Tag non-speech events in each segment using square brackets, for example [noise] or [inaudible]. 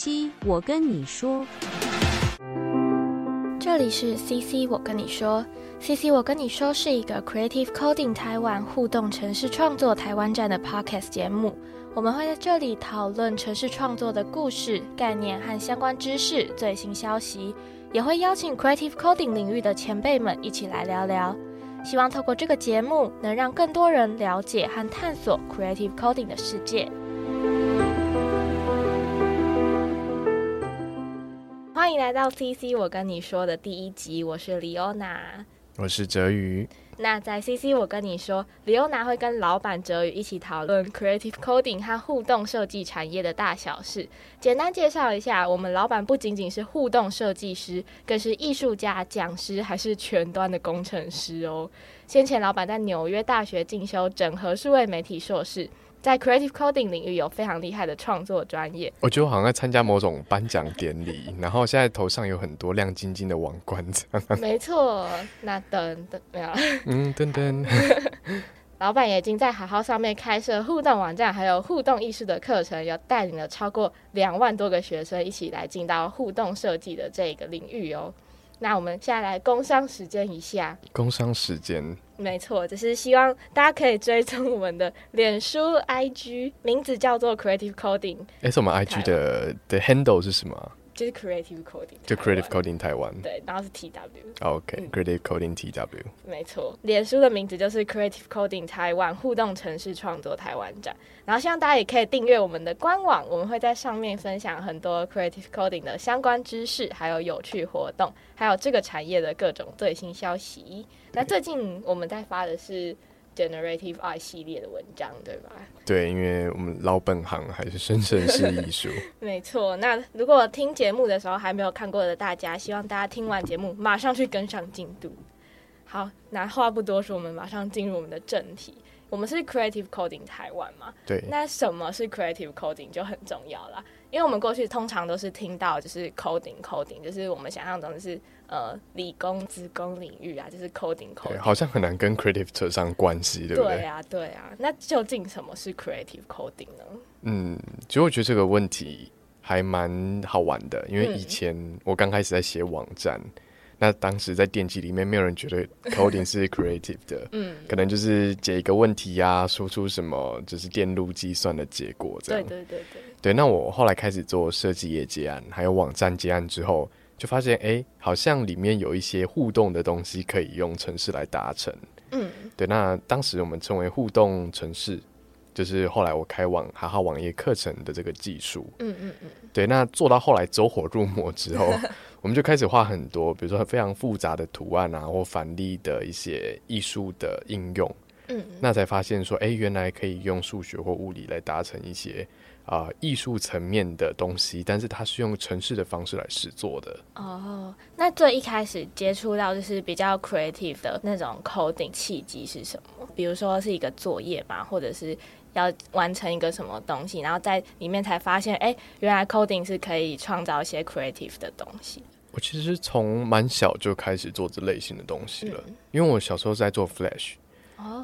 C，我跟你说，这里是 CC，我跟你说，CC，我跟你说是一个 Creative Coding 台湾互动城市创作台湾站的 Podcast 节目。我们会在这里讨论城市创作的故事、概念和相关知识、最新消息，也会邀请 Creative Coding 领域的前辈们一起来聊聊。希望透过这个节目，能让更多人了解和探索 Creative Coding 的世界。欢迎来到 CC，我跟你说的第一集，我是李欧娜，我是哲宇。那在 CC，我跟你说，李欧娜会跟老板哲宇一起讨论 Creative Coding 和互动设计产业的大小事。简单介绍一下，我们老板不仅仅是互动设计师，更是艺术家、讲师，还是全端的工程师哦。先前老板在纽约大学进修整合数位媒体硕士。在 Creative Coding 领域有非常厉害的创作专业。我觉得我好像在参加某种颁奖典礼，然后现在头上有很多亮晶晶的王冠。没错，那噔噔没有。嗯，噔噔。[laughs] 老板也已经在好好上面开设互动网站，还有互动艺术的课程，有带领了超过两万多个学生一起来进到互动设计的这个领域哦。那我们现在来工商时间一下。工商时间。没错，就是希望大家可以追踪我们的脸书 IG，名字叫做 Creative Coding。哎，是我们 IG 的的 handle 是什么？就是 Creative Coding，就 Creative Coding 台湾，对，然后是 TW。OK，Creative Coding TW。没错，脸书的名字就是 Creative Coding 台湾互动城市创作台湾展。然后希望大家也可以订阅我们的官网，我们会在上面分享很多 Creative Coding 的相关知识，还有有趣活动，还有这个产业的各种最新消息。那最近我们在发的是。Generative Art 系列的文章，对吧？对，因为我们老本行还是生成式艺术。[laughs] 没错。那如果听节目的时候还没有看过的大家，希望大家听完节目马上去跟上进度。好，那话不多说，我们马上进入我们的正题。我们是 Creative Coding 台湾嘛？对。那什么是 Creative Coding 就很重要了，因为我们过去通常都是听到就是 Coding Coding，就是我们想象中的是。呃，理工、职工领域啊，就是 coding coding，好像很难跟 creative 扯上关系，对不对？对啊，对啊。那究竟什么是 creative coding 呢？嗯，其实我觉得这个问题还蛮好玩的，因为以前我刚开始在写网站，那当时在电机里面，没有人觉得 [laughs] coding 是 creative 的，嗯，可能就是解一个问题呀，说出什么就是电路计算的结果这样。对对对对。对，那我后来开始做设计业接案，还有网站接案之后。就发现哎，好像里面有一些互动的东西可以用城市来达成。嗯，对。那当时我们称为互动城市，就是后来我开网哈哈网页课程的这个技术。嗯嗯嗯。对，那做到后来走火入魔之后，[laughs] 我们就开始画很多，比如说非常复杂的图案啊，或反例的一些艺术的应用。嗯。那才发现说，哎，原来可以用数学或物理来达成一些。啊，艺术层面的东西，但是它是用城市的方式来实做的。哦，那最一开始接触到就是比较 creative 的那种 coding 契机是什么？比如说是一个作业嘛，或者是要完成一个什么东西，然后在里面才发现，哎，原来 coding 是可以创造一些 creative 的东西。我其实从蛮小就开始做这类型的东西了，因为我小时候在做 Flash。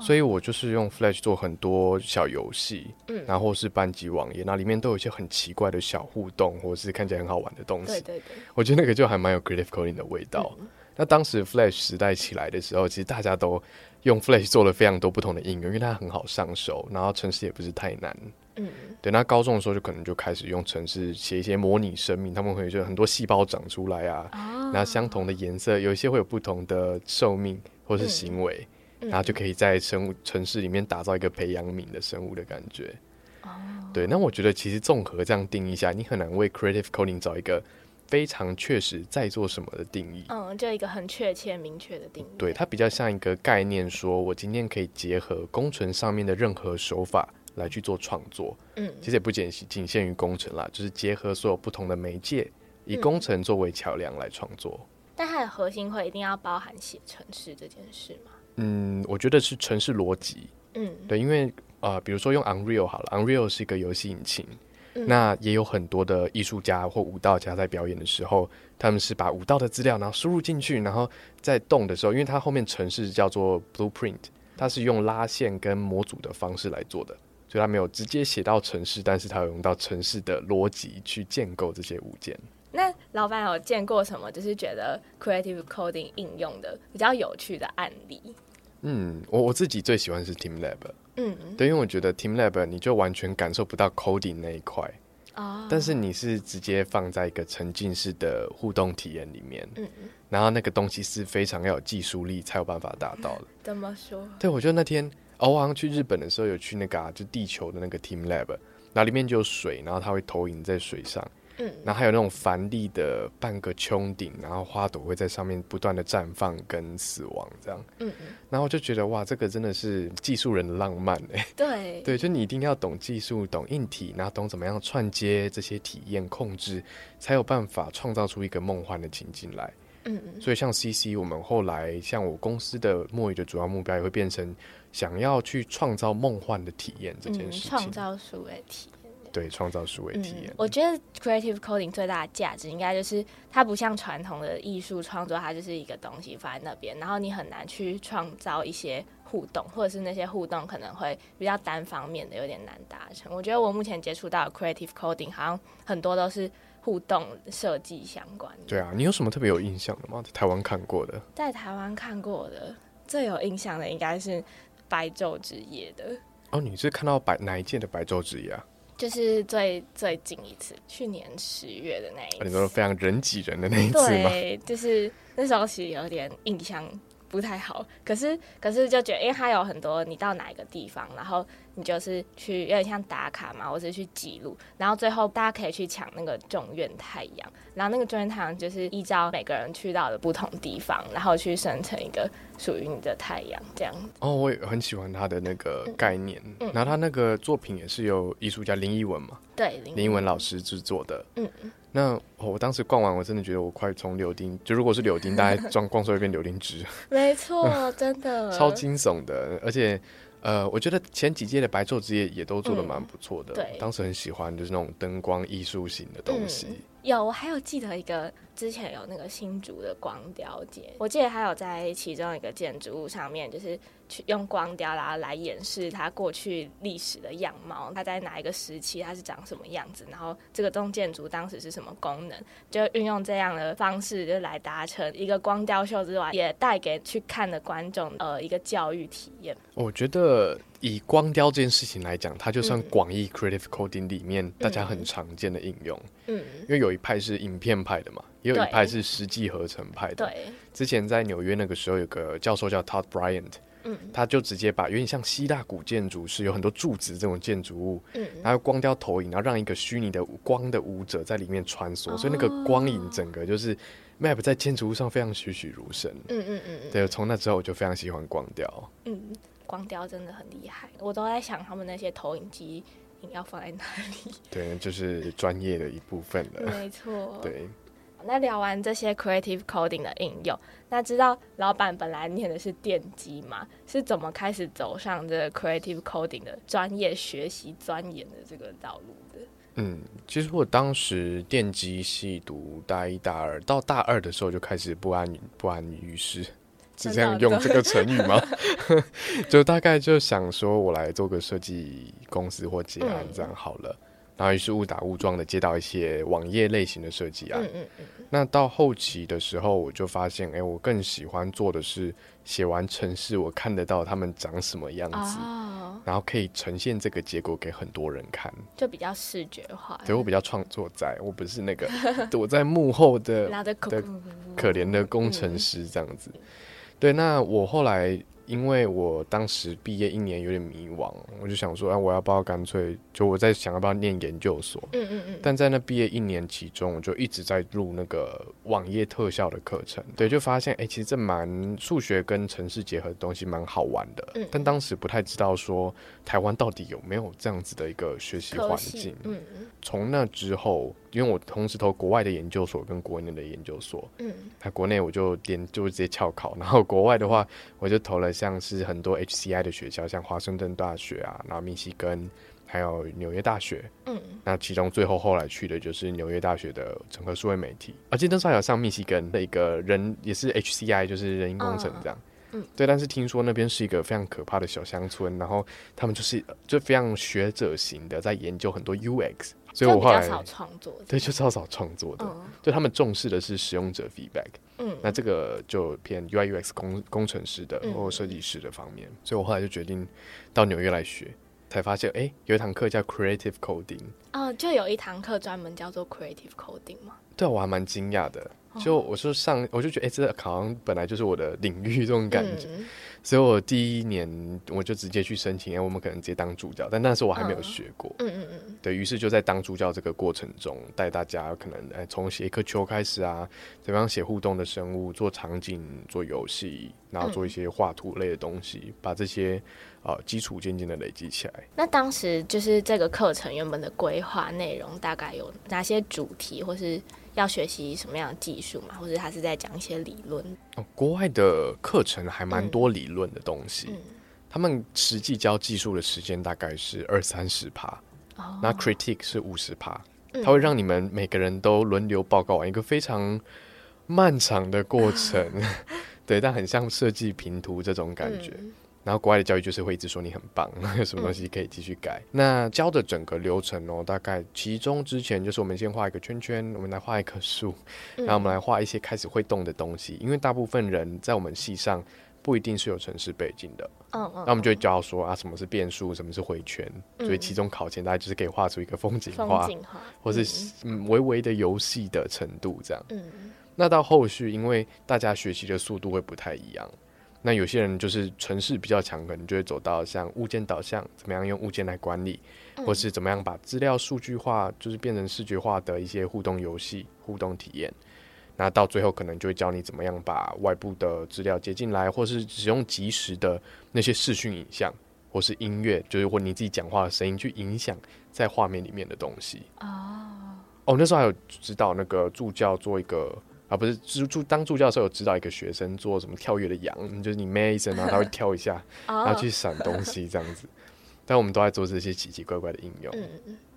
所以我就是用 Flash 做很多小游戏，嗯，然后是班级网页，那里面都有一些很奇怪的小互动，或者是看起来很好玩的东西。对对对，我觉得那个就还蛮有 Creative Coding 的味道。那当时 Flash 时代起来的时候，其实大家都用 Flash 做了非常多不同的应用，因为它很好上手，然后程式也不是太难。嗯，对。那高中的时候就可能就开始用程式写一些模拟生命，他们会就很多细胞长出来啊，然后相同的颜色，有一些会有不同的寿命或是行为。然后就可以在生物城市里面打造一个培养皿的生物的感觉。哦，对，那我觉得其实综合这样定义下，你很难为 creative coding 找一个非常确实在做什么的定义。嗯，就一个很确切明确的定义。对，它比较像一个概念，说我今天可以结合工程上面的任何手法来去做创作。嗯，其实也不仅仅限于工程啦，就是结合所有不同的媒介，以工程作为桥梁来创作。但它的核心会一定要包含写程式这件事吗？嗯，我觉得是城市逻辑。嗯，对，因为呃，比如说用 Unreal 好了，Unreal 是一个游戏引擎，那也有很多的艺术家或舞蹈家在表演的时候，他们是把舞蹈的资料然后输入进去，然后在动的时候，因为它后面城市叫做 Blueprint，它是用拉线跟模组的方式来做的。所以它没有直接写到城市，但是它有用到城市的逻辑去建构这些物件。那老板有见过什么就是觉得 creative coding 应用的比较有趣的案例？嗯，我我自己最喜欢是 Team Lab。嗯，对，因为我觉得 Team Lab 你就完全感受不到 coding 那一块。哦。但是你是直接放在一个沉浸式的互动体验里面。嗯嗯。然后那个东西是非常要有技术力才有办法达到的。怎么说？对，我觉得那天我好像去日本的时候有去那个就地球的那个 Team Lab，然后里面就有水，然后它会投影在水上。嗯，然后还有那种繁丽的半个穹顶，然后花朵会在上面不断的绽放跟死亡这样。嗯嗯，然后就觉得哇，这个真的是技术人的浪漫哎。对对，就你一定要懂技术，懂硬体，然后懂怎么样串接这些体验控制，才有办法创造出一个梦幻的情境来。嗯嗯，所以像 CC，我们后来像我公司的墨鱼的主要目标也会变成想要去创造梦幻的体验这件事情，创造数位体。对，创造数位体验。我觉得 creative coding 最大的价值，应该就是它不像传统的艺术创作，它就是一个东西放在那边，然后你很难去创造一些互动，或者是那些互动可能会比较单方面的，有点难达成。我觉得我目前接触到 creative coding，好像很多都是互动设计相关的。对啊，你有什么特别有印象的吗？在台湾看过的？在台湾看过的最有印象的应该是白昼之夜的。哦，你是看到白哪一届的白昼之夜啊？就是最最近一次，去年十月的那一次，你说非常人挤人的那一次吗？对，就是那时候其实有点印象不太好，可是可是就觉得，因为它有很多你到哪一个地方，然后。你就是去有点像打卡嘛，或是去记录，然后最后大家可以去抢那个众院太阳，然后那个众院太阳就是依照每个人去到的不同地方，然后去生成一个属于你的太阳这样。哦，我也很喜欢他的那个概念，然后他那个作品也是由艺术家林依文嘛，对，林依文老师制作的。嗯嗯。那我当时逛完，我真的觉得我快从柳丁，就如果是柳丁，大概装 [laughs] 逛出一遍柳丁汁。没错，真的。[laughs] 超惊悚的，而且。呃，我觉得前几届的白昼之夜也都做的蛮不错的，对，当时很喜欢就是那种灯光艺术型的东西。有，我还有记得一个。之前有那个新竹的光雕节，我记得还有在其中一个建筑物上面，就是去用光雕然后来演示它过去历史的样貌，它在哪一个时期它是长什么样子，然后这个栋建筑当时是什么功能，就运用这样的方式就来达成一个光雕秀之外，也带给去看的观众呃一个教育体验。我觉得以光雕这件事情来讲，它就算广义 creative coding 里面大家很常见的应用，嗯，因为有一派是影片派的嘛。也有一派是实际合成派的。对，之前在纽约那个时候，有个教授叫 Todd Bryant，嗯，他就直接把有点像希腊古建筑是有很多柱子这种建筑物，嗯，然后光雕投影，然后让一个虚拟的光的舞者在里面穿梭，所以那个光影整个就是 map 在建筑物上非常栩栩如生。嗯嗯嗯对，从那之后我就非常喜欢光雕。嗯，光雕真的很厉害，我都在想他们那些投影机要放在哪里。对，就是专业的一部分了。没错。对。那聊完这些 creative coding 的应用，那知道老板本来念的是电机嘛？是怎么开始走上这个 creative coding 的专业学习钻研的这个道路的？嗯，其实我当时电机系读大一、大二，到大二的时候就开始不安不安于室，是这样用这个成语吗？[laughs] 就大概就想说，我来做个设计公司或结案这样好了。然后于是误打误撞的接到一些网页类型的设计案。嗯嗯嗯。那到后期的时候，我就发现，哎，我更喜欢做的是写完程式，我看得到他们长什么样子，然后可以呈现这个结果给很多人看，就比较视觉化。对我比较创作，在我不是那个躲在幕后的 [laughs] 的可怜的工程师这样子。对，那我后来。因为我当时毕业一年有点迷惘，我就想说，哎，我要不要干脆就我在想要不要念研究所？嗯嗯嗯。但在那毕业一年其中，我就一直在录那个网页特效的课程。对，就发现，哎，其实这蛮数学跟城市结合的东西蛮好玩的。嗯。但当时不太知道说台湾到底有没有这样子的一个学习环境。嗯嗯。从那之后。因为我同时投国外的研究所跟国内的研究所，嗯，那国内我就连就直接翘考，然后国外的话，我就投了像是很多 HCI 的学校，像华盛顿大学啊，然后密西根，还有纽约大学，嗯，那其中最后后来去的就是纽约大学的整合数位媒体，而且那时候还有上密西根的一个人也是 HCI，就是人因工程这样，嗯，对。但是听说那边是一个非常可怕的小乡村，然后他们就是就非常学者型的，在研究很多 UX。所以我后来少创作，对，就超少创作的。就他们重视的是使用者 feedback。嗯，那这个就偏 UI UX 工工程师的或设计师的方面。所以我后来就决定到纽约来学。才发现，哎，有一堂课叫 Creative Coding。哦，就有一堂课专门叫做 Creative Coding 吗？对，我还蛮惊讶的。就我说上，我就觉得，哎，这好像本来就是我的领域这种感觉。所以我第一年我就直接去申请，哎，我们可能直接当助教，但那时候我还没有学过。嗯嗯嗯。对于是就在当助教这个过程中，带大家可能哎从写一颗球开始啊，怎么样写互动的生物，做场景，做游戏，然后做一些画图类的东西，把这些呃基础渐渐的累积起来。那当时就是这个课程原本的规划内容大概有哪些主题，或是？要学习什么样的技术嘛，或者他是在讲一些理论？哦，国外的课程还蛮多理论的东西，他们实际教技术的时间大概是二三十趴，那 critique 是五十趴，他会让你们每个人都轮流报告完一个非常漫长的过程，[laughs] 对，但很像设计平图这种感觉。然后国外的教育就是会一直说你很棒，[laughs] 有什么东西可以继续改。那教的整个流程哦，大概其中之前就是我们先画一个圈圈，我们来画一棵树，然后我们来画一些开始会动的东西。因为大部分人在我们系上不一定是有城市背景的，嗯嗯，那我们就会教说啊，什么是变数，什么是回圈。所以其中考前大家就是可以画出一个风景画，或是嗯微微的游戏的程度这样。嗯，那到后续因为大家学习的速度会不太一样。那有些人就是城市比较强，可能就会走到像物件导向，怎么样用物件来管理，或是怎么样把资料数据化，就是变成视觉化的一些互动游戏、互动体验。那到最后可能就会教你怎么样把外部的资料接进来，或是使用即时的那些视讯影像，或是音乐，就是或你自己讲话的声音去影响在画面里面的东西。哦，哦，那时候还有指导那个助教做一个。啊，不是助助当助教的时候有指导一个学生做什么跳跃的羊，就是你咩一声，然后他会跳一下，[laughs] 然后去闪东西这样子。但我们都在做这些奇奇怪怪的应用。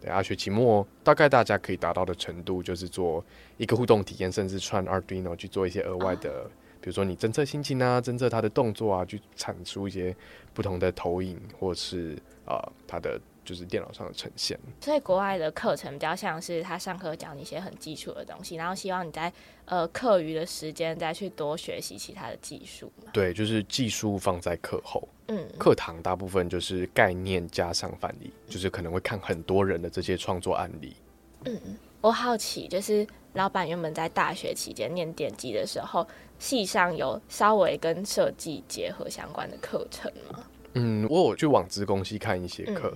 对，啊，学期末大概大家可以达到的程度，就是做一个互动体验，甚至串 Arduino 去做一些额外的，比如说你侦测心情啊，侦测他的动作啊，去产出一些不同的投影，或是啊他的。就是电脑上的呈现，所以国外的课程比较像是他上课讲一些很基础的东西，然后希望你在呃课余的时间再去多学习其他的技术。对，就是技术放在课后，嗯，课堂大部分就是概念加上范例，就是可能会看很多人的这些创作案例。嗯，我好奇，就是老板原本在大学期间念电机的时候，系上有稍微跟设计结合相关的课程吗？嗯，我有去网资工系看一些课。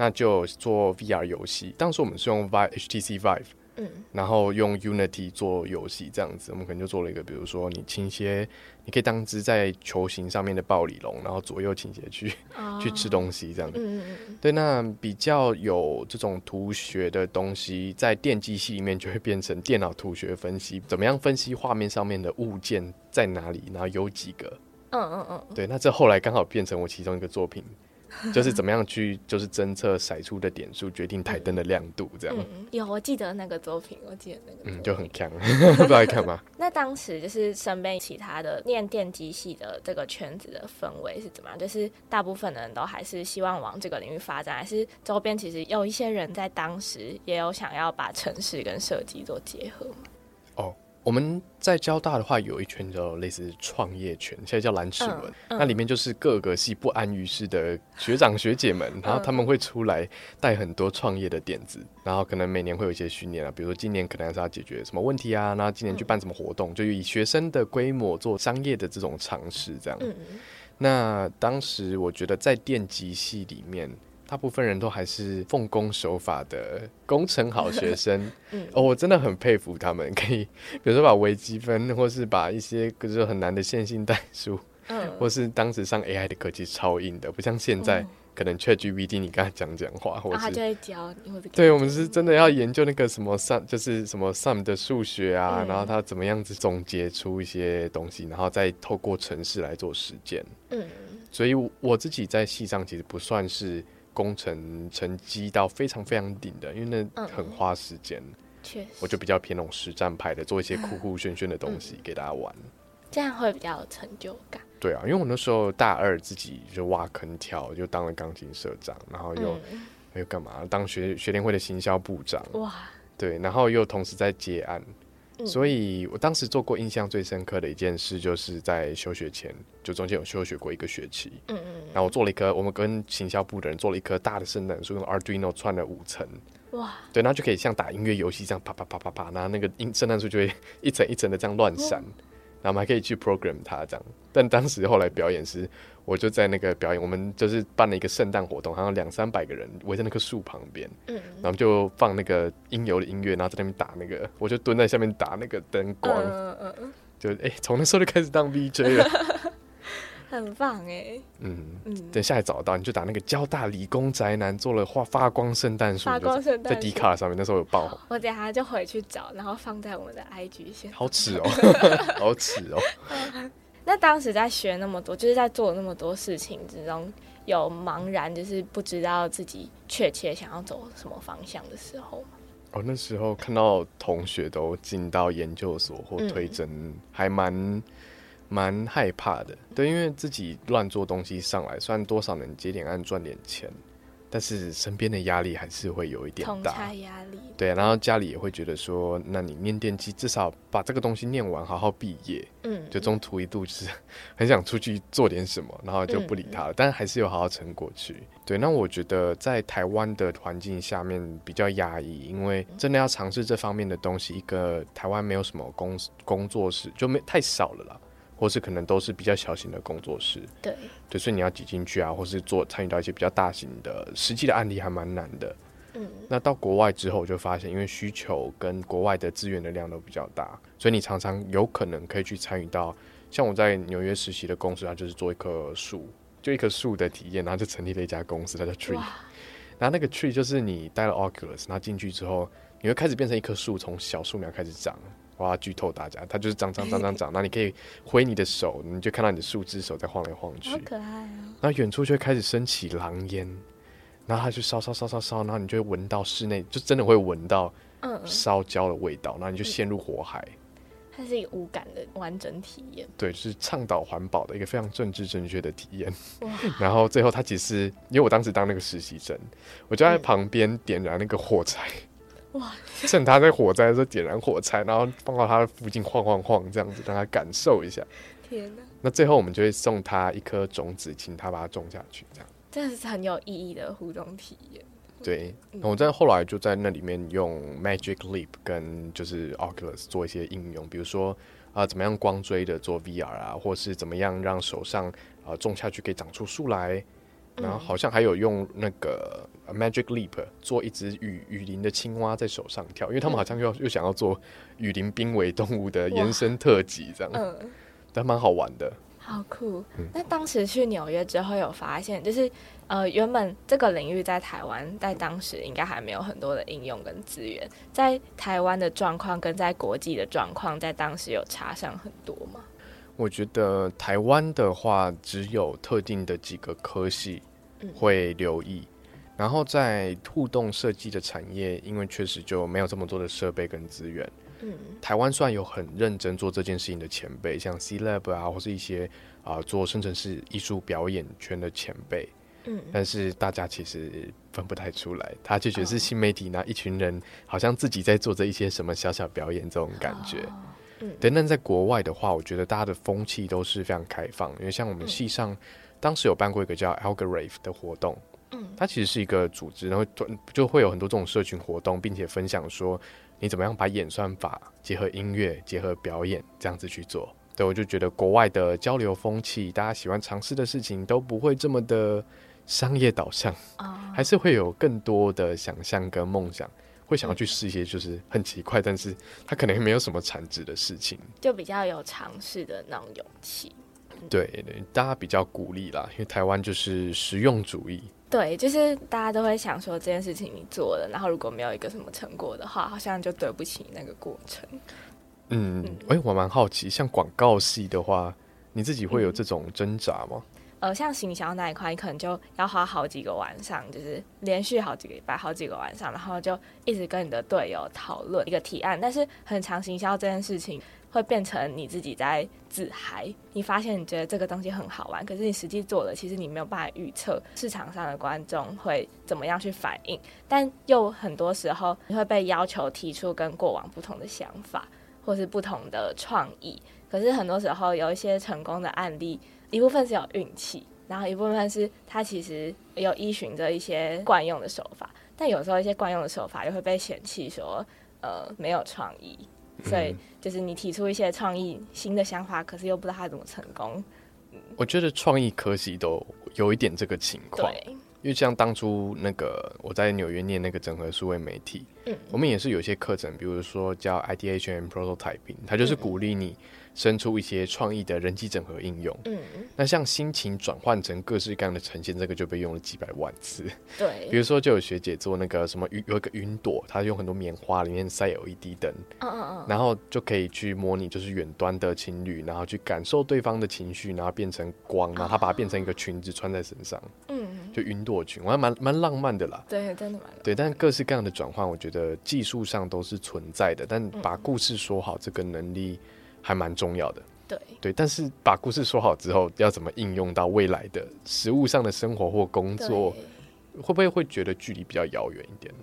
那就做 VR 游戏，当时我们是用 Vive HTC Vive，嗯，然后用 Unity 做游戏这样子，我们可能就做了一个，比如说你倾斜，你可以当只在球形上面的暴鲤龙，然后左右倾斜去 [laughs] 去吃东西这样。子，对，那比较有这种图学的东西，在电机系里面就会变成电脑图学分析，怎么样分析画面上面的物件在哪里，然后有几个，嗯嗯嗯，对，那这后来刚好变成我其中一个作品。[laughs] 就是怎么样去，就是侦测甩出的点数，决定台灯的亮度，这样。有，我记得那个作品，我记得那个。嗯，就很强，[laughs] 不知道看吗？[laughs] 那当时就是身边其他的念电机系的这个圈子的氛围是怎么样？就是大部分的人都还是希望往这个领域发展，还是周边其实有一些人在当时也有想要把城市跟设计做结合？哦。我们在交大的话，有一圈叫类似创业圈，现在叫蓝齿轮。那里面就是各个系不安于世的学长学姐们，然后他们会出来带很多创业的点子，然后可能每年会有一些训练啊，比如说今年可能是要解决什么问题啊，然后今年去办什么活动，就以学生的规模做商业的这种尝试，这样。那当时我觉得在电机系里面。大部分人都还是奉公守法的工程好学生，[laughs] 嗯。哦，我真的很佩服他们，可以比如说把微积分，或是把一些就是很难的线性代数，嗯，或是当时上 AI 的科技超硬的，不像现在可能 ChatGPT 你跟他讲讲话，或者他就会教你，对我们是真的要研究那个什么 sum，就是什么 sum 的数学啊，然后他怎么样子总结出一些东西，然后再透过程式来做实践，嗯，所以我自己在系上其实不算是。工程成绩到非常非常顶的，因为那很花时间。确实，我就比较偏那种实战派的，做一些酷酷炫炫的东西给大家玩，这样会比较有成就感。对啊，因为我那时候大二自己就挖坑跳，就当了钢琴社长，然后又又干嘛？当学学联会的行销部长。哇！对，然后又同时在接案，所以我当时做过印象最深刻的一件事，就是在休学前，就中间有休学过一个学期。嗯嗯。然后我做了一颗，我们跟行销部的人做了一棵大的圣诞树，用 Arduino 串了五层。哇！对，然后就可以像打音乐游戏这样啪啪啪啪啪，然后那个音圣诞树就会 [laughs] 一层一层的这样乱闪。然后我们还可以去 program 它这样，但当时后来表演是，我就在那个表演，我们就是办了一个圣诞活动，好像两三百个人围在那棵树旁边，嗯，然后就放那个音游的音乐，然后在那边打那个，我就蹲在下面打那个灯光，嗯嗯嗯，就哎，从那时候就开始当 VJ 了。[laughs] 很棒哎，嗯嗯，等下也找到你就打那个交大理工宅男做了画发光圣诞树，发光圣诞在迪卡上面那时候有爆，我等下就回去找，然后放在我们的 IG 先。好耻哦，[laughs] 好耻哦。[laughs] 那当时在学那么多，就是在做那么多事情之中，有茫然，就是不知道自己确切想要走什么方向的时候吗？哦，那时候看到同学都进到研究所或推甄，还蛮。蛮害怕的，对，因为自己乱做东西上来，虽然多少能接点案赚点钱，但是身边的压力还是会有一点大。压力。对，然后家里也会觉得说，那你念电机，至少把这个东西念完，好好毕业。嗯。就中途一度就是很想出去做点什么，然后就不理他了，但还是有好好撑过去。对，那我觉得在台湾的环境下面比较压抑，因为真的要尝试这方面的东西，一个台湾没有什么工工作室，就没太少了啦。或是可能都是比较小型的工作室，对，对，所以你要挤进去啊，或是做参与到一些比较大型的实际的案例，还蛮难的。嗯，那到国外之后，我就发现，因为需求跟国外的资源的量都比较大，所以你常常有可能可以去参与到，像我在纽约实习的公司，它就是做一棵树，就一棵树的体验，然后就成立了一家公司，它叫 Tree。然后那个 Tree 就是你带了 Oculus，然后进去之后，你会开始变成一棵树，从小树苗开始长。我要剧透大家，它就是长长长长长，那你可以挥你的手，你就看到你的树枝手在晃来晃去，好可爱啊！然后远处就会开始升起狼烟，然后它就烧烧烧烧烧，然后你就会闻到室内，就真的会闻到烧焦的味道，然后你就陷入火海。它是一个无感的完整体验，对，是倡导环保的一个非常政治正确的体验。[laughs] 然后最后他其实，因为我当时当那个实习生，我就在旁边点燃那个火柴。哇！趁他在火灾的时候点燃火柴，然后放到他的附近晃晃晃，这样子让他感受一下。天哪！那最后我们就会送他一颗种子，请他把它种下去，这样。真的是很有意义的互动体验。对，我在后来就在那里面用 Magic Leap 跟就是 Oculus 做一些应用，比如说啊，怎么样光追的做 VR 啊，或是怎么样让手上啊种下去可以长出树来。然后好像还有用那个 Magic Leap 做一只雨雨林的青蛙在手上跳，因为他们好像又又想要做雨林濒危动物的延伸特辑这样，嗯，但蛮好玩的，好酷。那当时去纽约之后有发现，就是呃，原本这个领域在台湾在当时应该还没有很多的应用跟资源，在台湾的状况跟在国际的状况，在当时有差上很多吗？我觉得台湾的话，只有特定的几个科系会留意，然后在互动设计的产业，因为确实就没有这么多的设备跟资源。嗯，台湾虽然有很认真做这件事情的前辈，像 C Lab 啊，或是一些啊做生成式艺术表演圈的前辈，嗯，但是大家其实分不太出来，他就觉得是新媒体那一群人，好像自己在做着一些什么小小表演这种感觉。对，但在国外的话，我觉得大家的风气都是非常开放。因为像我们系上，当时有办过一个叫 Algorithm 的活动，嗯，它其实是一个组织，然后就会有很多这种社群活动，并且分享说你怎么样把演算法结合音乐、结合表演这样子去做。对，我就觉得国外的交流风气，大家喜欢尝试的事情都不会这么的商业导向，还是会有更多的想象跟梦想。会想要去试一些就是很奇怪，但是他可能没有什么产值的事情，就比较有尝试的那种勇气。对对，大家比较鼓励啦，因为台湾就是实用主义。对，就是大家都会想说这件事情你做了，然后如果没有一个什么成果的话，好像就对不起那个过程。嗯，哎，我蛮好奇，像广告系的话，你自己会有这种挣扎吗？呃，像行销那一块，你可能就要花好几个晚上，就是连续好几个礼拜、好几个晚上，然后就一直跟你的队友讨论一个提案。但是很长行销这件事情，会变成你自己在自嗨。你发现你觉得这个东西很好玩，可是你实际做了，其实你没有办法预测市场上的观众会怎么样去反应。但又很多时候你会被要求提出跟过往不同的想法，或是不同的创意。可是很多时候有一些成功的案例，一部分是有运气，然后一部分是他其实有依循着一些惯用的手法。但有时候一些惯用的手法又会被嫌弃，说呃没有创意，所以就是你提出一些创意新的想法，可是又不知道它怎么成功。我觉得创意科技都有一点这个情况，因为像当初那个我在纽约念那个整合数位媒体，嗯，我们也是有些课程，比如说叫 ideation prototyping，它就是鼓励你。生出一些创意的人机整合应用，嗯，那像心情转换成各式各样的呈现，这个就被用了几百万次。对，[laughs] 比如说就有学姐做那个什么云，有一个云朵，她用很多棉花里面塞 LED 灯，嗯嗯嗯，然后就可以去模拟就是远端的情侣，然后去感受对方的情绪，然后变成光，然后她把它变成一个裙子穿在身上，嗯，就云朵裙，我还蛮蛮浪漫的啦。对，真的蛮对，但各式各样的转换，我觉得技术上都是存在的，但把故事说好这个能力。还蛮重要的，对对，但是把故事说好之后，要怎么应用到未来的实物上的生活或工作，会不会会觉得距离比较遥远一点？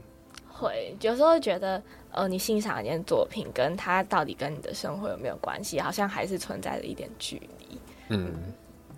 会，有时候会觉得，呃，你欣赏一件作品，跟它到底跟你的生活有没有关系，好像还是存在着一点距离。嗯。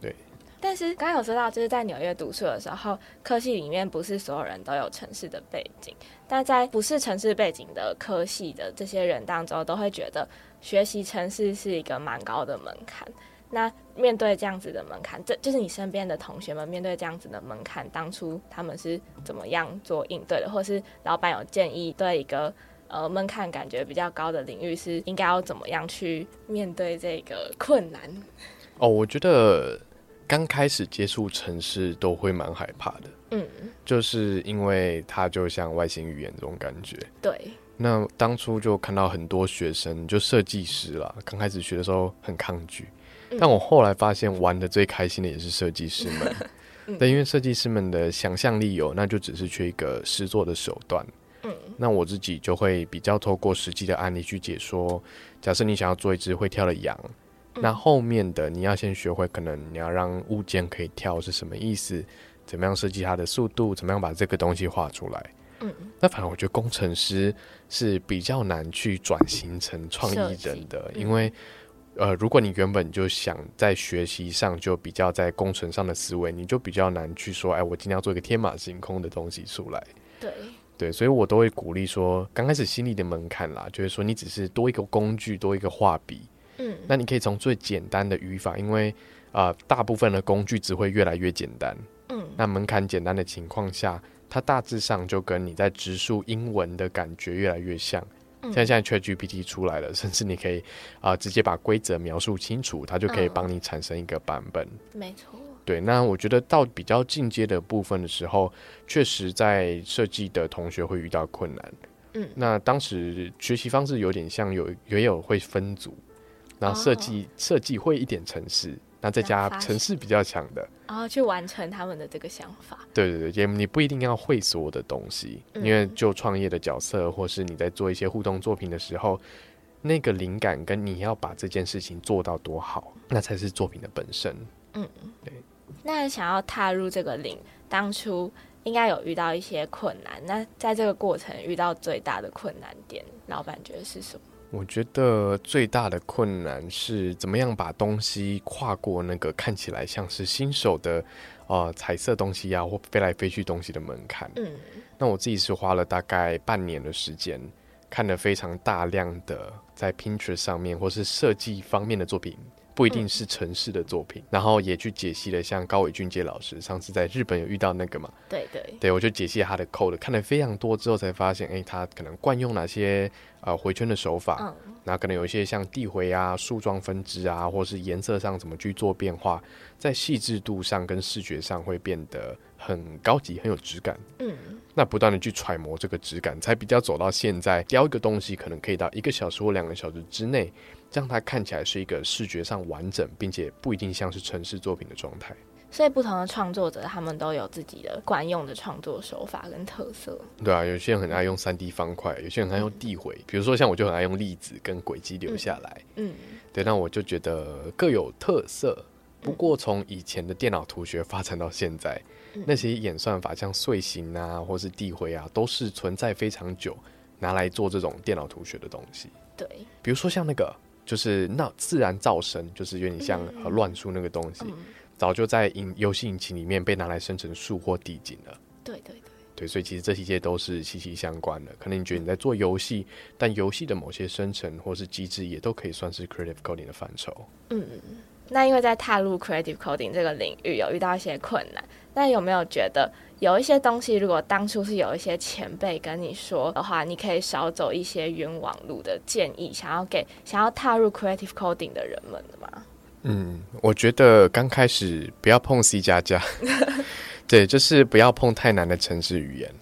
对但是刚刚有说到，就是在纽约读书的时候，科系里面不是所有人都有城市的背景，但在不是城市背景的科系的这些人当中，都会觉得学习城市是一个蛮高的门槛。那面对这样子的门槛，这就是你身边的同学们面对这样子的门槛，当初他们是怎么样做应对的，或是老板有建议对一个呃门槛感觉比较高的领域是应该要怎么样去面对这个困难？哦，我觉得。刚开始接触城市都会蛮害怕的，嗯，就是因为它就像外星语言这种感觉。对。那当初就看到很多学生，就设计师啦，刚开始学的时候很抗拒，但我后来发现玩的最开心的也是设计师们。[laughs] 对，因为设计师们的想象力有，那就只是缺一个实作的手段。嗯。那我自己就会比较透过实际的案例去解说，假设你想要做一只会跳的羊。那后面的你要先学会，可能你要让物件可以跳是什么意思？怎么样设计它的速度？怎么样把这个东西画出来？嗯，那反而我觉得工程师是比较难去转型成创意人的，因为呃，如果你原本就想在学习上就比较在工程上的思维，你就比较难去说，哎，我今天要做一个天马行空的东西出来。对对，所以我都会鼓励说，刚开始心里的门槛啦，就是说你只是多一个工具，多一个画笔。嗯，那你可以从最简单的语法，因为啊，大部分的工具只会越来越简单。嗯，那门槛简单的情况下，它大致上就跟你在直述英文的感觉越来越像。像现在 ChatGPT 出来了，甚至你可以啊直接把规则描述清楚，它就可以帮你产生一个版本。没错。对，那我觉得到比较进阶的部分的时候，确实在设计的同学会遇到困难。嗯，那当时学习方式有点像有也有会分组。然后设计设计会一点城市，那再加城市比较强的，然后去完成他们的这个想法。对对对，也你不一定要会所有的东西，因为就创业的角色，或是你在做一些互动作品的时候，那个灵感跟你要把这件事情做到多好，那才是作品的本身。嗯，对。那想要踏入这个领，当初应该有遇到一些困难。那在这个过程遇到最大的困难点，老板觉得是什么？我觉得最大的困难是怎么样把东西跨过那个看起来像是新手的，呃，彩色东西呀或飞来飞去东西的门槛。嗯，那我自己是花了大概半年的时间，看了非常大量的在 Pinterest 上面或是设计方面的作品。不一定是城市的作品，然后也去解析了，像高伟俊杰老师上次在日本有遇到那个嘛？对对，对我就解析他的 code，看了非常多之后才发现，哎，他可能惯用哪些呃回圈的手法，嗯，然后可能有一些像递回啊、树状分支啊，或是颜色上怎么去做变化，在细致度上跟视觉上会变得很高级、很有质感。嗯，那不断的去揣摩这个质感，才比较走到现在，雕一个东西可能可以到一个小时或两个小时之内。让它看起来是一个视觉上完整，并且不一定像是城市作品的状态。所以不同的创作者他们都有自己的惯用的创作手法跟特色。对啊，有些人很爱用三 D 方块，有些人爱用地绘，比如说像我就很爱用粒子跟轨迹留下来。嗯，对，那我就觉得各有特色。不过从以前的电脑图学发展到现在，那些演算法像碎形啊，或是地回啊，都是存在非常久，拿来做这种电脑图学的东西。对，比如说像那个。就是那自然噪声，就是有点像乱数那个东西，早就在引游戏引擎里面被拿来生成树或地景了。对对对，对，所以其实这些都是息息相关的。可能你觉得你在做游戏，但游戏的某些生成或是机制也都可以算是 creative coding 的范畴。嗯，那因为在踏入 creative coding 这个领域有遇到一些困难，那有没有觉得？有一些东西，如果当初是有一些前辈跟你说的话，你可以少走一些冤枉路的建议，想要给想要踏入 creative coding 的人们的吗？嗯，我觉得刚开始不要碰 C 加加，[laughs] 对，就是不要碰太难的城市语言。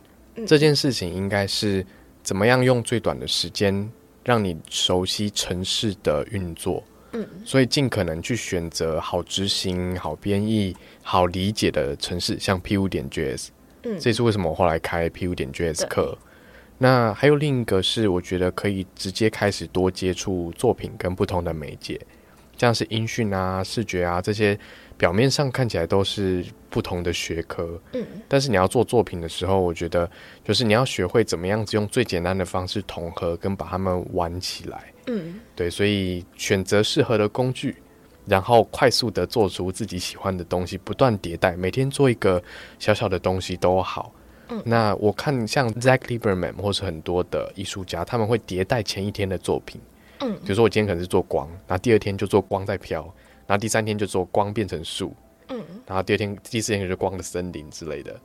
这件事情应该是怎么样用最短的时间让你熟悉城市的运作。嗯，所以尽可能去选择好执行、好编译、好理解的城市，像 P 五点 JS。嗯，这也是为什么我后来开 P 五点 JS 课。那还有另一个是，我觉得可以直接开始多接触作品跟不同的媒介，像是音讯啊、视觉啊这些。表面上看起来都是不同的学科，嗯，但是你要做作品的时候，我觉得就是你要学会怎么样子用最简单的方式统合跟把它们玩起来，嗯，对，所以选择适合的工具，然后快速的做出自己喜欢的东西，不断迭代，每天做一个小小的东西都好。嗯，那我看像 Zach Lieberman 或是很多的艺术家，他们会迭代前一天的作品，嗯，比如说我今天可能是做光，那第二天就做光在飘。然后第三天就做光变成树，嗯，然后第二天、第四天就光的森林之类的。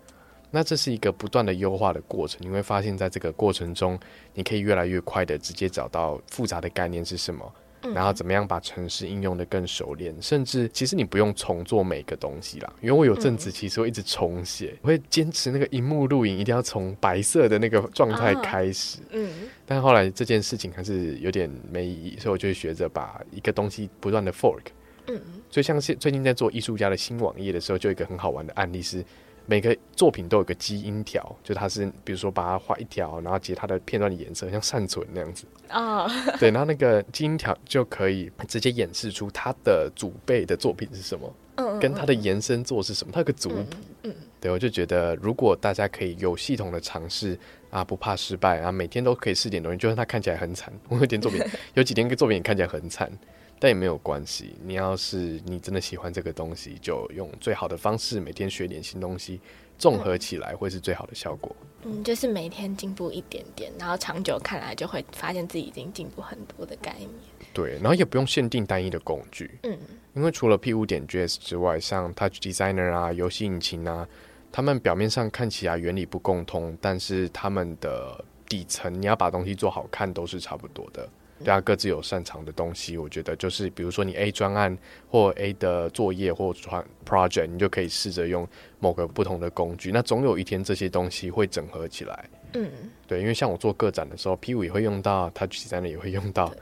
那这是一个不断的优化的过程，你会发现在这个过程中，你可以越来越快的直接找到复杂的概念是什么，然后怎么样把城市应用的更熟练，甚至其实你不用重做每个东西啦。因为我有阵子其实会一直重写，我会坚持那个荧幕录影一定要从白色的那个状态开始，嗯，但后来这件事情还是有点没意义，所以我就会学着把一个东西不断的 fork。嗯，所以像是最近在做艺术家的新网页的时候，就有一个很好玩的案例是，每个作品都有个基因条，就它是比如说把它画一条，然后截它的片段的颜色，像善存那样子啊。[laughs] 对，然后那个基因条就可以直接演示出它的祖辈的作品是什么，嗯，跟它的延伸作是什么，它有个族谱。嗯，对，我就觉得如果大家可以有系统的尝试啊，不怕失败啊，每天都可以试点东西，就算它看起来很惨，我有点作品 [laughs] 有几天个作品看起来很惨。但也没有关系，你要是你真的喜欢这个东西，就用最好的方式，每天学点新东西，综合起来会是最好的效果。嗯，就是每天进步一点点，然后长久看来就会发现自己已经进步很多的概念。对，然后也不用限定单一的工具。嗯，因为除了 P 五点 JS 之外，像 Touch Designer 啊、游戏引擎啊，他们表面上看起来原理不共通，但是他们的底层你要把东西做好看都是差不多的。大家各自有擅长的东西，我觉得就是，比如说你 A 专案或 A 的作业或专 project，你就可以试着用某个不同的工具。那总有一天这些东西会整合起来。嗯，对，因为像我做个展的时候，P 五也会用到，Touch Designer 也会用到，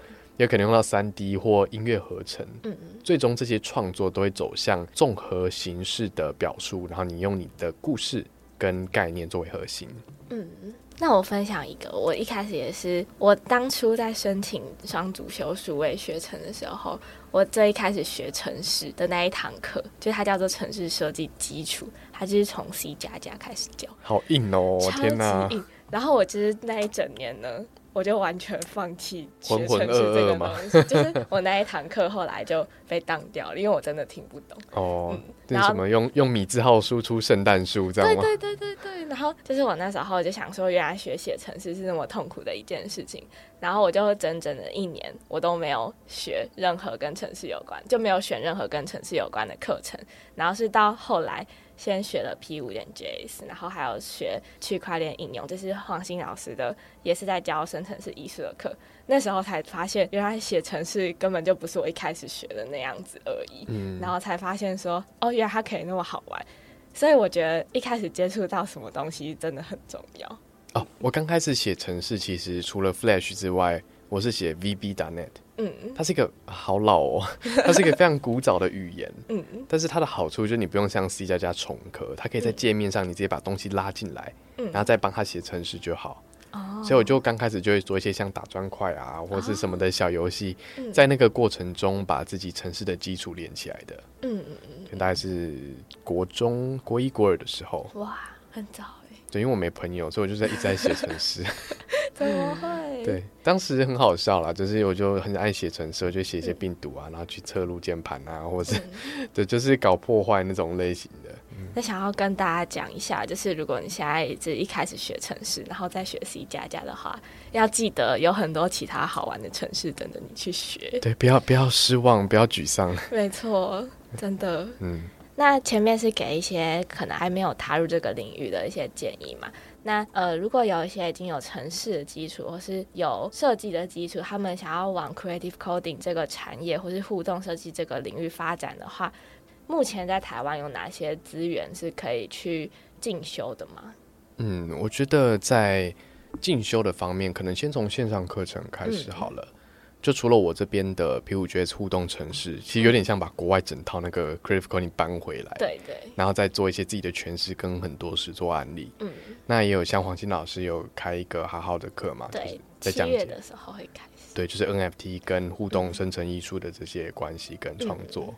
也可能用到三 D 或音乐合成。嗯嗯，最终这些创作都会走向综合形式的表述，然后你用你的故事跟概念作为核心。嗯。那我分享一个，我一开始也是，我当初在申请双主修数位学程的时候，我最一开始学城市的那一堂课，就它叫做城市设计基础，它就是从 C 加加开始教，好硬哦，天哪！然后我其实那一整年呢。我就完全放弃学城市这个东西，就是我那一堂课后来就被当掉了，因为我真的听不懂。哦，那什么用用米字号输出圣诞树，这样吗？对对对对对。然后就是我那时候就想说，原来学写程式是那么痛苦的一件事情。然后我就整整的一年，我都没有学任何跟城市有关，就没有选任何跟城市有关的课程。然后是到后来。先学了 P 五点 JS，然后还有学区块链应用，这是黄鑫老师的，也是在教生成式艺术的课。那时候才发现，原来写程式根本就不是我一开始学的那样子而已。嗯，然后才发现说，哦，原来它可以那么好玩。所以我觉得一开始接触到什么东西真的很重要。哦，我刚开始写程式，其实除了 Flash 之外，我是写 VB.net。嗯，它是一个好老哦，[laughs] 它是一个非常古早的语言。嗯，但是它的好处就是你不用像 C 加加重壳，它可以在界面上你直接把东西拉进来，然后再帮它写程式就好。哦，所以我就刚开始就会做一些像打砖块啊，或者是什么的小游戏，在那个过程中把自己城市的基础连起来的。嗯嗯嗯，大概是国中国一国二的时候。哇，很早。对，因为我没朋友，所以我就在一直在写程式。[laughs] 怎么会？[laughs] 对，当时很好笑啦，就是我就很爱写程式，就写一些病毒啊，然后去测录键盘啊，或者是 [laughs] 对，就是搞破坏那种类型的。那想要跟大家讲一下，就是如果你现在是一开始学程式，然后再学 C 加加的话，要记得有很多其他好玩的程式等着你去学。对，不要不要失望，不要沮丧。没错，真的。嗯。那前面是给一些可能还没有踏入这个领域的一些建议嘛？那呃，如果有一些已经有城市的基础或是有设计的基础，他们想要往 creative coding 这个产业或是互动设计这个领域发展的话，目前在台湾有哪些资源是可以去进修的吗？嗯，我觉得在进修的方面，可能先从线上课程开始好了。就除了我这边的 P 五 GS 互动城市，其实有点像把国外整套那个 Creative Coding 搬回来，对对，然后再做一些自己的诠释跟很多实做案例。嗯，那也有像黄金老师有开一个好好的课嘛，对，在七月的时候会开始。对，就是 NFT 跟互动生成艺术的这些关系跟创作。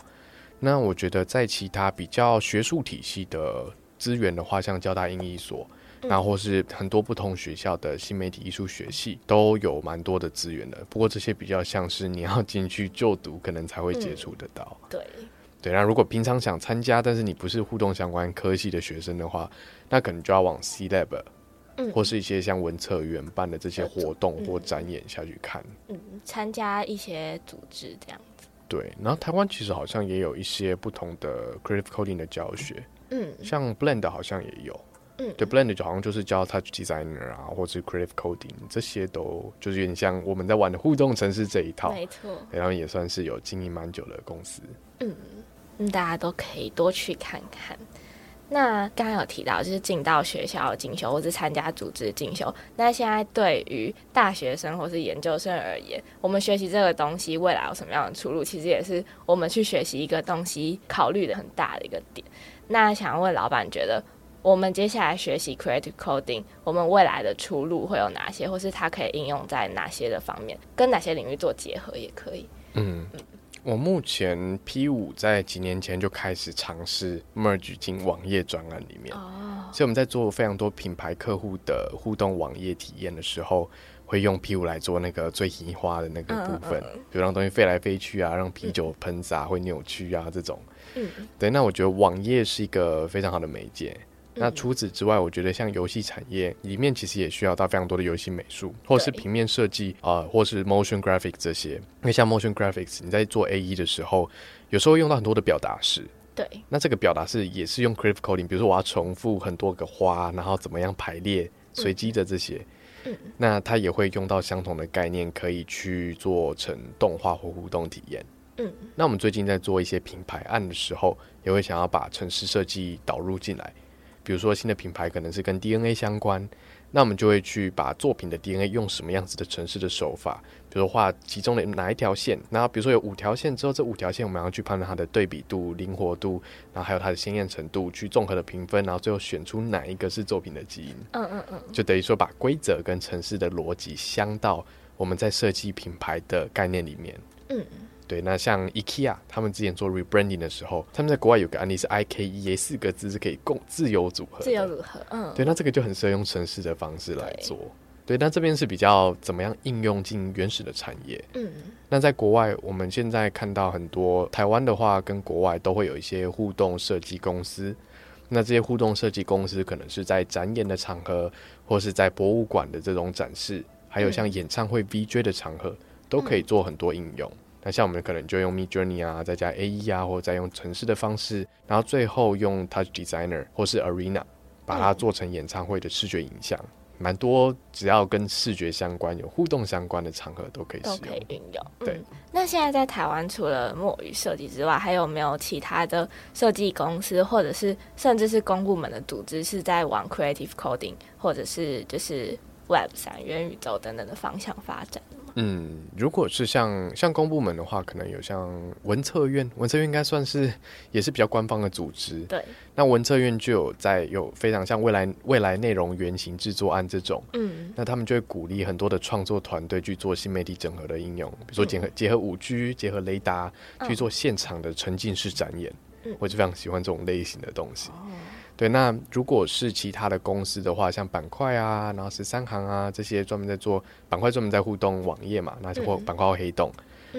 那我觉得在其他比较学术体系的资源的话，像交大英艺所。然后或是很多不同学校的新媒体艺术学系都有蛮多的资源的，不过这些比较像是你要进去就读，可能才会接触得到。对，对。那如果平常想参加，但是你不是互动相关科系的学生的话，那可能就要往 C Lab，嗯，或是一些像文策院办的这些活动或展演下去看。嗯，参加一些组织这样子。对，然后台湾其实好像也有一些不同的 Creative Coding 的教学，嗯，像 Blend 好像也有。对，Blend 就好像就是教 Touch Designer 啊，或者 Creative Coding 这些都就是有点像我们在玩的互动城市这一套，没错。然后也算是有经营蛮久的公司。嗯，嗯，大家都可以多去看看。那刚刚有提到就是进到学校进修，或是参加组织进修。那现在对于大学生或是研究生而言，我们学习这个东西未来有什么样的出路？其实也是我们去学习一个东西考虑的很大的一个点。那想问老板，觉得？我们接下来学习 creative coding，我们未来的出路会有哪些，或是它可以应用在哪些的方面，跟哪些领域做结合也可以。嗯，我目前 P 五在几年前就开始尝试 merge 进网页专案里面，哦，所以我们在做非常多品牌客户的互动网页体验的时候，会用 P 五来做那个最移花的那个部分，比如让东西飞来飞去啊，让啤酒喷洒会扭曲啊这种。嗯，对，那我觉得网页是一个非常好的媒介。那除此之外，我觉得像游戏产业里面，其实也需要到非常多的游戏美术，或是平面设计啊，或是 motion graphics 这些。因为像 motion graphics，你在做 A E 的时候，有时候用到很多的表达式。对。那这个表达式也是用 creative coding，比如说我要重复很多个花，然后怎么样排列、随机的这些。嗯。那它也会用到相同的概念，可以去做成动画或互动体验。嗯。那我们最近在做一些品牌案的时候，也会想要把城市设计导入进来。比如说新的品牌可能是跟 DNA 相关，那我们就会去把作品的 DNA 用什么样子的城市的手法，比如画其中的哪一条线，然后比如说有五条线之后，这五条线我们要去判断它的对比度、灵活度，然后还有它的鲜艳程度，去综合的评分，然后最后选出哪一个是作品的基因。嗯嗯嗯，就等于说把规则跟城市的逻辑相到我们在设计品牌的概念里面。嗯。对，那像 IKEA 他们之前做 rebranding 的时候，他们在国外有个案例是 IKEA 四个字是可以共自由组合。自由组合，嗯，对，那这个就很适合用城市的方式来做。对，那这边是比较怎么样应用进原始的产业。嗯，那在国外，我们现在看到很多台湾的话，跟国外都会有一些互动设计公司。那这些互动设计公司可能是在展演的场合，或是在博物馆的这种展示，还有像演唱会 VJ 的场合，都可以做很多应用。那像我们可能就用 Mid Journey 啊，再加 A E 啊，或者再用城市的方式，然后最后用 Touch Designer 或是 Arena 把它做成演唱会的视觉影像，蛮多只要跟视觉相关、有互动相关的场合都可以都可以运用。对。那现在在台湾除了墨鱼设计之外，还有没有其他的设计公司，或者是甚至是公部门的组织，是在往 Creative Coding 或者是就是 Web 三元宇宙等等的方向发展吗？嗯，如果是像像公部门的话，可能有像文策院，文策院应该算是也是比较官方的组织。对，那文策院就有在有非常像未来未来内容原型制作案这种，嗯，那他们就会鼓励很多的创作团队去做新媒体整合的应用，比如说结合结合五 G，结合雷达去做现场的沉浸式展演。我就非常喜欢这种类型的东西。对，那如果是其他的公司的话，像板块啊，然后十三行啊这些专门在做板块，专门在互动网页嘛，那就或板块或黑洞。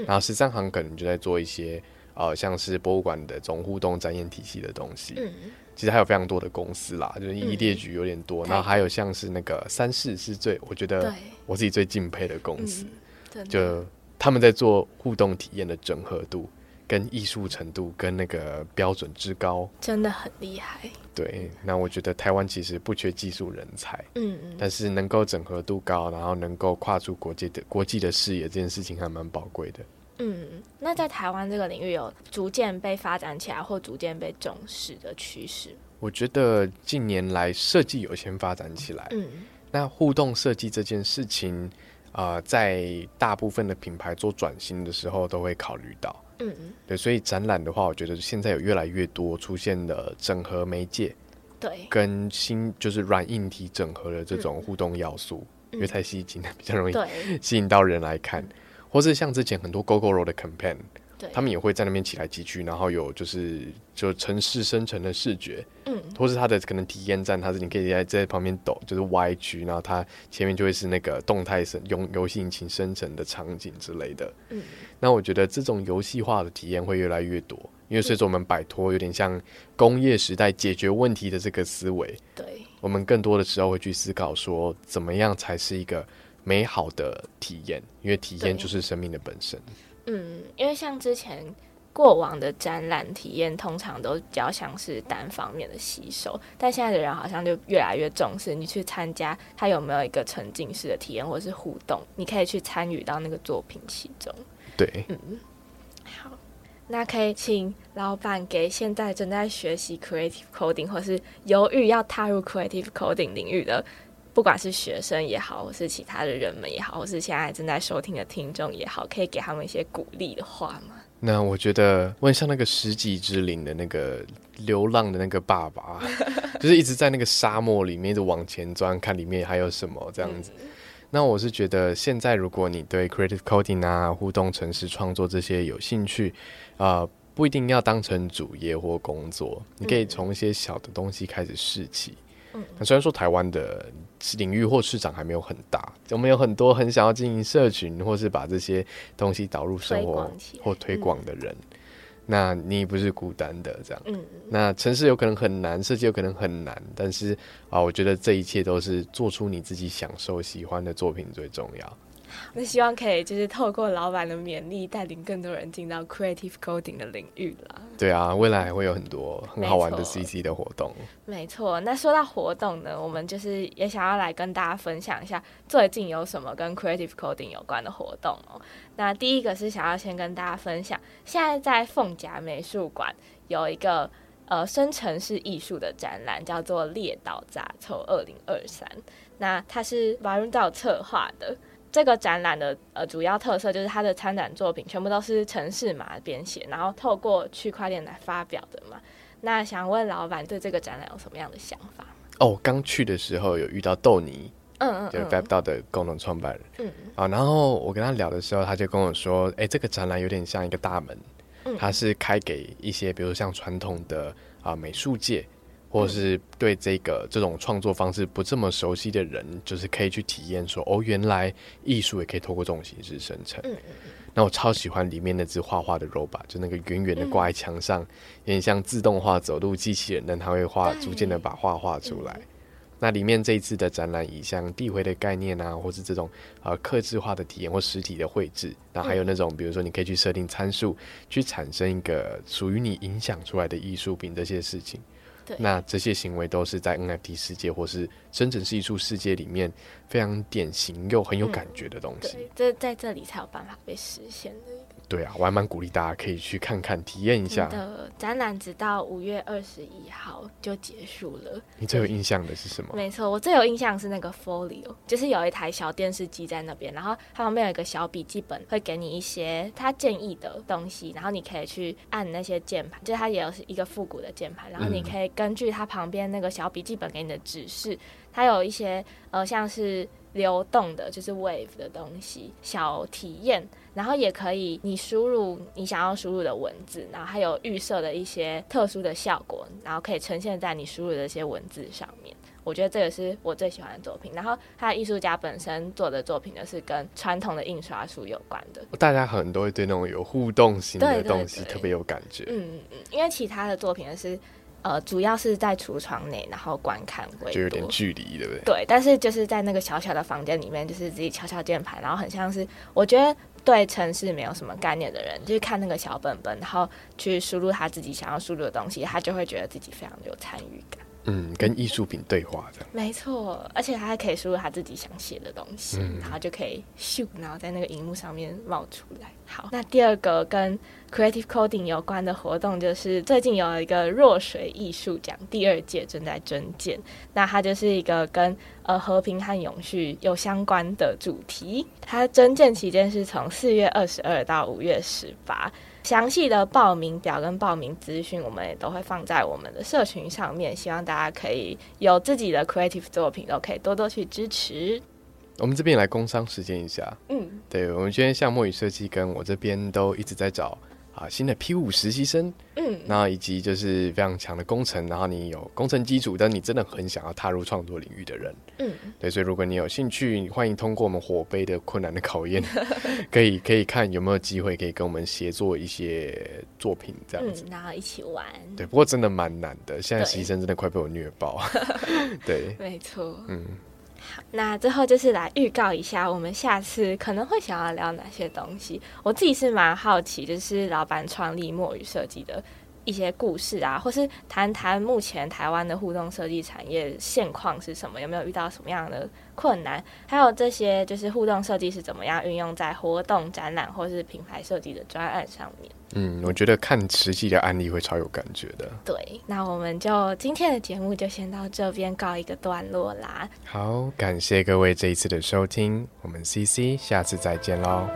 然后十三行可能就在做一些呃，像是博物馆的这种互动展演体系的东西。嗯，其实还有非常多的公司啦，就是一列举有点多。然后还有像是那个三世是最我觉得我自己最敬佩的公司，就他们在做互动体验的整合度。跟艺术程度跟那个标准之高，真的很厉害。对，那我觉得台湾其实不缺技术人才，嗯嗯，但是能够整合度高，然后能够跨出国际的国际的视野，这件事情还蛮宝贵的。嗯，那在台湾这个领域有逐渐被发展起来，或逐渐被重视的趋势？我觉得近年来设计有先发展起来，嗯，那互动设计这件事情，啊，在大部分的品牌做转型的时候都会考虑到。嗯。对，所以展览的话，我觉得现在有越来越多出现的整合媒介，对，跟新就是软硬体整合的这种互动要素，因为太吸睛了，[laughs] 比较容易吸引到人来看，或是像之前很多 GoGoRo 的 campaign。他们也会在那边起来然后有就是就城市生成的视觉，嗯，或是它的可能体验站，它是你可以在在旁边抖，就是 Y 区，然后它前面就会是那个动态生用游戏引擎生成的场景之类的，嗯，那我觉得这种游戏化的体验会越来越多，因为随着我们摆脱有点像工业时代解决问题的这个思维，对，我们更多的时候会去思考说怎么样才是一个美好的体验，因为体验就是生命的本身。嗯，因为像之前过往的展览体验，通常都比较像是单方面的吸收，但现在的人好像就越来越重视你去参加，他有没有一个沉浸式的体验或是互动，你可以去参与到那个作品其中。对，嗯，好，那可以请老板给现在正在学习 creative coding 或是犹豫要踏入 creative coding 领域的。不管是学生也好，或是其他的人们也好，或是现在正在收听的听众也好，可以给他们一些鼓励的话吗？那我觉得，问像那个十几之灵的那个流浪的那个爸爸，[laughs] 就是一直在那个沙漠里面一直往前钻，看里面还有什么这样子。那我是觉得，现在如果你对 creative coding 啊、互动城市创作这些有兴趣，啊，不一定要当成主业或工作，你可以从一些小的东西开始试起。那虽然说台湾的领域或市场还没有很大，我们有很多很想要经营社群，或是把这些东西导入生活或推广的人，那你不是孤单的这样。嗯，那城市有可能很难，设计有可能很难，但是啊，我觉得这一切都是做出你自己享受、喜欢的作品最重要。那希望可以就是透过老板的勉励，带领更多人进到 creative coding 的领域啦。对啊，未来还会有很多很好玩的 CC 的活动。没错，那说到活动呢，我们就是也想要来跟大家分享一下最近有什么跟 creative coding 有关的活动哦。那第一个是想要先跟大家分享，现在在凤甲美术馆有一个呃生成式艺术的展览，叫做《列岛杂凑二零二三》。那它是 v a r u n d a 策划的。这个展览的呃主要特色就是它的参展作品全部都是城市码编写，然后透过区块链来发表的嘛。那想问老板对这个展览有什么样的想法？哦，刚去的时候有遇到豆泥，嗯嗯，就 Web 道的共同创办人，嗯啊，然后我跟他聊的时候，他就跟我说，哎，这个展览有点像一个大门，它是开给一些比如像传统的啊美术界。或是对这个这种创作方式不这么熟悉的人，就是可以去体验说，哦，原来艺术也可以透过这种形式生成。嗯那我超喜欢里面那只画画的 robot，就那个圆圆的挂在墙上，有点像自动化走路机器人，但它会画，逐渐的把画画出来。那里面这一次的展览，以像递回的概念啊，或是这种呃刻制化的体验或实体的绘制，那还有那种比如说你可以去设定参数，去产生一个属于你影响出来的艺术品这些事情。那这些行为都是在 NFT 世界或是生成式艺术世界里面非常典型又很有感觉的东西。对，这在这里才有办法被实现的。对啊，我还蛮鼓励大家可以去看看、体验一下。的展览直到五月二十一号就结束了。你最有印象的是什么？没错，我最有印象是那个 Folio，就是有一台小电视机在那边，然后它旁边有一个小笔记本，会给你一些他建议的东西，然后你可以去按那些键盘，就是它也有一个复古的键盘，然后你可以根据它旁边那个小笔记本给你的指示，它有一些呃像是流动的，就是 wave 的东西小体验。然后也可以，你输入你想要输入的文字，然后还有预设的一些特殊的效果，然后可以呈现在你输入的一些文字上面。我觉得这个是我最喜欢的作品。然后他的艺术家本身做的作品呢，是跟传统的印刷术有关的。大家可能都会对那种有互动型的东西特别有感觉。嗯嗯嗯，因为其他的作品呢是。呃，主要是在橱窗内，然后观看为就有点距离，对不对？对，但是就是在那个小小的房间里面，就是自己敲敲键盘，然后很像是我觉得对城市没有什么概念的人，就是看那个小本本，然后去输入他自己想要输入的东西，他就会觉得自己非常的有参与感。嗯，跟艺术品对话这样。没错，而且他还可以输入他自己想写的东西，然后就可以咻，然后在那个荧幕上面冒出来。好，那第二个跟 creative coding 有关的活动，就是最近有一个弱水艺术奖第二届正在征建，那它就是一个跟呃和平和永续有相关的主题。它征建期间是从四月二十二到五月十八。详细的报名表跟报名资讯，我们也都会放在我们的社群上面，希望大家可以有自己的 creative 作品，都可以多多去支持。我们这边来工商实践一下，嗯，对，我们今天项目与设计跟我这边都一直在找。啊，新的 P 五实习生，嗯，那以及就是非常强的工程，然后你有工程基础，但你真的很想要踏入创作领域的人，嗯，对，所以如果你有兴趣，欢迎通过我们火杯的困难的考验，[laughs] 可以可以看有没有机会可以跟我们协作一些作品这样子，然后一起玩，对，不过真的蛮难的，现在实习生真的快被我虐爆，[laughs] 对，没错，嗯。那最后就是来预告一下，我们下次可能会想要聊哪些东西。我自己是蛮好奇，就是老板创立墨鱼设计的一些故事啊，或是谈谈目前台湾的互动设计产业现况是什么，有没有遇到什么样的？困难，还有这些就是互动设计是怎么样运用在活动、展览或是品牌设计的专案上面？嗯，我觉得看实际的案例会超有感觉的。对，那我们就今天的节目就先到这边告一个段落啦。好，感谢各位这一次的收听，我们 CC 下次再见喽。